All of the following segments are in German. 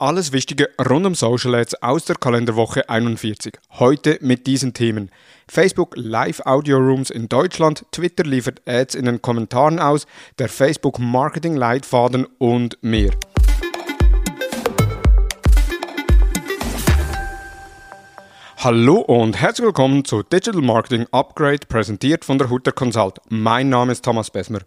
Alles Wichtige rund um Social Ads aus der Kalenderwoche 41. Heute mit diesen Themen. Facebook Live Audio Rooms in Deutschland, Twitter liefert Ads in den Kommentaren aus, der Facebook Marketing Leitfaden und mehr. Hallo und herzlich willkommen zu Digital Marketing Upgrade, präsentiert von der Hutter Consult. Mein Name ist Thomas Besmer.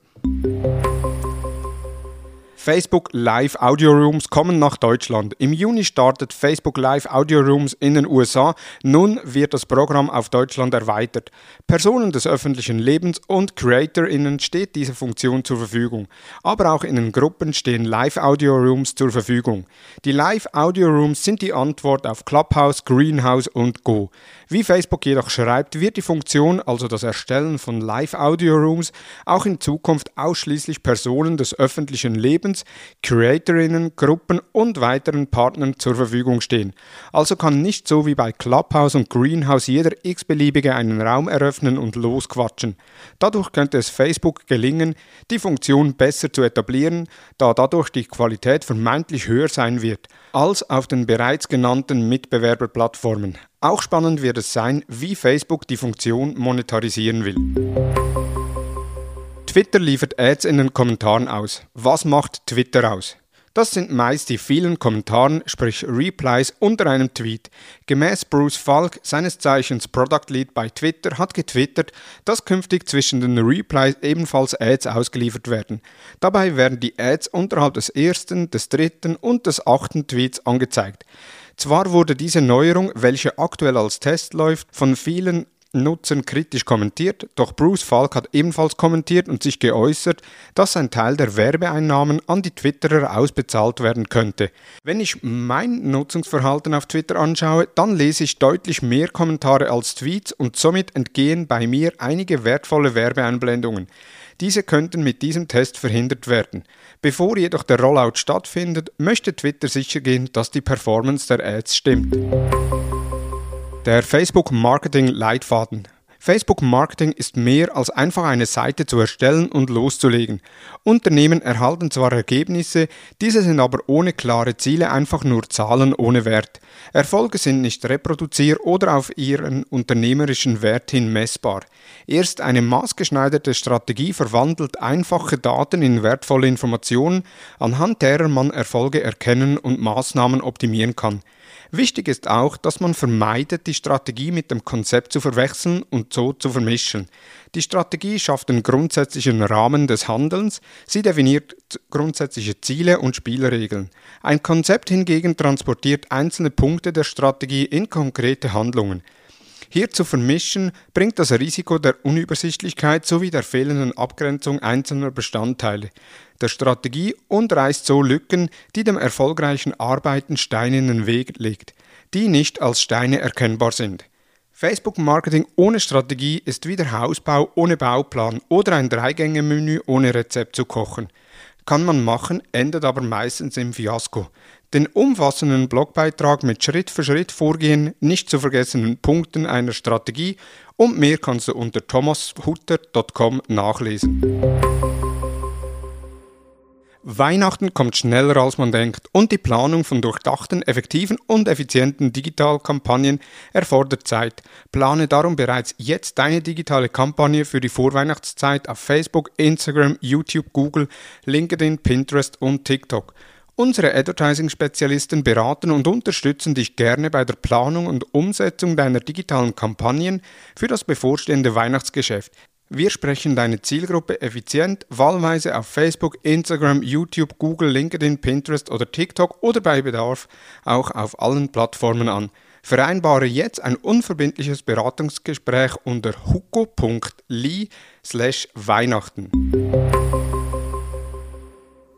Facebook Live Audio Rooms kommen nach Deutschland. Im Juni startet Facebook Live Audio Rooms in den USA. Nun wird das Programm auf Deutschland erweitert. Personen des öffentlichen Lebens und CreatorInnen steht diese Funktion zur Verfügung. Aber auch in den Gruppen stehen Live Audio Rooms zur Verfügung. Die Live Audio Rooms sind die Antwort auf Clubhouse, Greenhouse und Go. Wie Facebook jedoch schreibt, wird die Funktion, also das Erstellen von Live Audio Rooms, auch in Zukunft ausschließlich Personen des öffentlichen Lebens, Creatorinnen, Gruppen und weiteren Partnern zur Verfügung stehen. Also kann nicht so wie bei Clubhouse und Greenhouse jeder x-beliebige einen Raum eröffnen und losquatschen. Dadurch könnte es Facebook gelingen, die Funktion besser zu etablieren, da dadurch die Qualität vermeintlich höher sein wird als auf den bereits genannten Mitbewerberplattformen. Auch spannend wird es sein, wie Facebook die Funktion monetarisieren will. Twitter liefert Ads in den Kommentaren aus. Was macht Twitter aus? Das sind meist die vielen Kommentaren, sprich Replies unter einem Tweet. Gemäß Bruce Falk, seines Zeichens Product Lead bei Twitter, hat getwittert, dass künftig zwischen den Replies ebenfalls Ads ausgeliefert werden. Dabei werden die Ads unterhalb des ersten, des dritten und des achten Tweets angezeigt. Zwar wurde diese Neuerung, welche aktuell als Test läuft, von vielen Nutzern kritisch kommentiert, doch Bruce Falk hat ebenfalls kommentiert und sich geäußert, dass ein Teil der Werbeeinnahmen an die Twitterer ausbezahlt werden könnte. Wenn ich mein Nutzungsverhalten auf Twitter anschaue, dann lese ich deutlich mehr Kommentare als Tweets und somit entgehen bei mir einige wertvolle Werbeeinblendungen. Diese könnten mit diesem Test verhindert werden. Bevor jedoch der Rollout stattfindet, möchte Twitter sichergehen, dass die Performance der Ads stimmt. Der Facebook Marketing Leitfaden. Facebook Marketing ist mehr als einfach eine Seite zu erstellen und loszulegen. Unternehmen erhalten zwar Ergebnisse, diese sind aber ohne klare Ziele einfach nur Zahlen ohne Wert. Erfolge sind nicht reproduzier- oder auf ihren unternehmerischen Wert hin messbar. Erst eine maßgeschneiderte Strategie verwandelt einfache Daten in wertvolle Informationen, anhand derer man Erfolge erkennen und Maßnahmen optimieren kann. Wichtig ist auch, dass man vermeidet, die Strategie mit dem Konzept zu verwechseln und so zu vermischen. Die Strategie schafft den grundsätzlichen Rahmen des Handelns, sie definiert grundsätzliche Ziele und Spielregeln. Ein Konzept hingegen transportiert einzelne Punkte der Strategie in konkrete Handlungen. Hier zu vermischen bringt das Risiko der Unübersichtlichkeit sowie der fehlenden Abgrenzung einzelner Bestandteile der Strategie und reißt so Lücken, die dem erfolgreichen Arbeiten Steine in den Weg legt, die nicht als Steine erkennbar sind. Facebook-Marketing ohne Strategie ist wie der Hausbau ohne Bauplan oder ein Dreigänge-Menü ohne Rezept zu kochen. Kann man machen, endet aber meistens im Fiasko. Den umfassenden Blogbeitrag mit Schritt für Schritt Vorgehen, nicht zu vergessenen Punkten einer Strategie und mehr kannst du unter thomashutter.com nachlesen. Weihnachten kommt schneller als man denkt und die Planung von durchdachten, effektiven und effizienten Digitalkampagnen erfordert Zeit. Plane darum bereits jetzt deine digitale Kampagne für die Vorweihnachtszeit auf Facebook, Instagram, YouTube, Google, LinkedIn, Pinterest und TikTok. Unsere Advertising-Spezialisten beraten und unterstützen dich gerne bei der Planung und Umsetzung deiner digitalen Kampagnen für das bevorstehende Weihnachtsgeschäft. Wir sprechen deine Zielgruppe effizient, wahlweise auf Facebook, Instagram, YouTube, Google, LinkedIn, Pinterest oder TikTok oder bei Bedarf auch auf allen Plattformen an. Vereinbare jetzt ein unverbindliches Beratungsgespräch unter huko.li slash Weihnachten.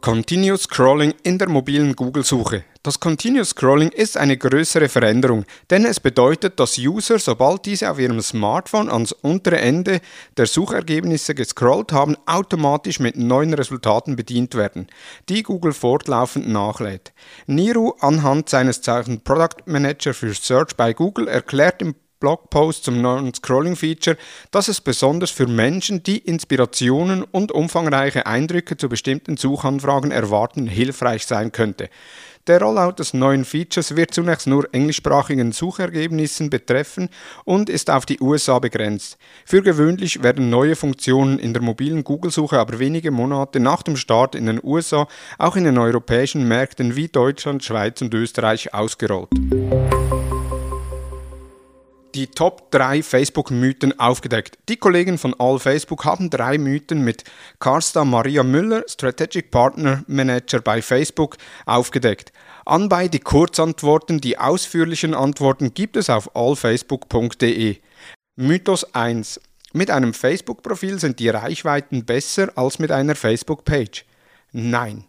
Continuous Scrolling in der mobilen Google-Suche. Das Continuous Scrolling ist eine größere Veränderung, denn es bedeutet, dass User, sobald diese auf ihrem Smartphone ans untere Ende der Suchergebnisse gescrollt haben, automatisch mit neuen Resultaten bedient werden, die Google fortlaufend nachlädt. Niru, anhand seines Zeichen Product Manager für Search bei Google, erklärt im Blogpost zum neuen Scrolling-Feature, dass es besonders für Menschen, die Inspirationen und umfangreiche Eindrücke zu bestimmten Suchanfragen erwarten, hilfreich sein könnte. Der Rollout des neuen Features wird zunächst nur englischsprachigen Suchergebnissen betreffen und ist auf die USA begrenzt. Für gewöhnlich werden neue Funktionen in der mobilen Google-Suche aber wenige Monate nach dem Start in den USA auch in den europäischen Märkten wie Deutschland, Schweiz und Österreich ausgerollt die Top 3 Facebook-Mythen aufgedeckt. Die Kollegen von All Facebook haben drei Mythen mit Karsta Maria Müller, Strategic Partner Manager bei Facebook, aufgedeckt. Anbei die Kurzantworten, die ausführlichen Antworten gibt es auf allfacebook.de. Mythos 1. Mit einem Facebook-Profil sind die Reichweiten besser als mit einer Facebook-Page. Nein.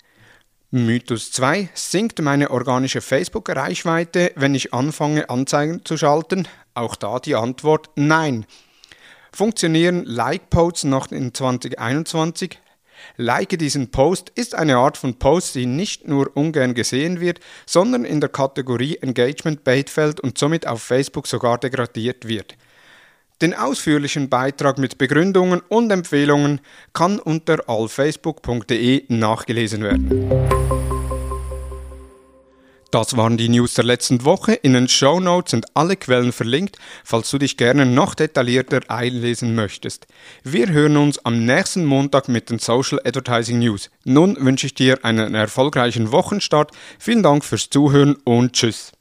Mythos 2. Sinkt meine organische Facebook-Reichweite, wenn ich anfange, Anzeigen zu schalten? Auch da die Antwort Nein. Funktionieren Like-Posts noch in 2021? Like diesen Post ist eine Art von Post, die nicht nur ungern gesehen wird, sondern in der Kategorie Engagement Bait fällt und somit auf Facebook sogar degradiert wird. Den ausführlichen Beitrag mit Begründungen und Empfehlungen kann unter allfacebook.de nachgelesen werden. Das waren die News der letzten Woche. In den Show Notes sind alle Quellen verlinkt, falls du dich gerne noch detaillierter einlesen möchtest. Wir hören uns am nächsten Montag mit den Social Advertising News. Nun wünsche ich dir einen erfolgreichen Wochenstart. Vielen Dank fürs Zuhören und tschüss.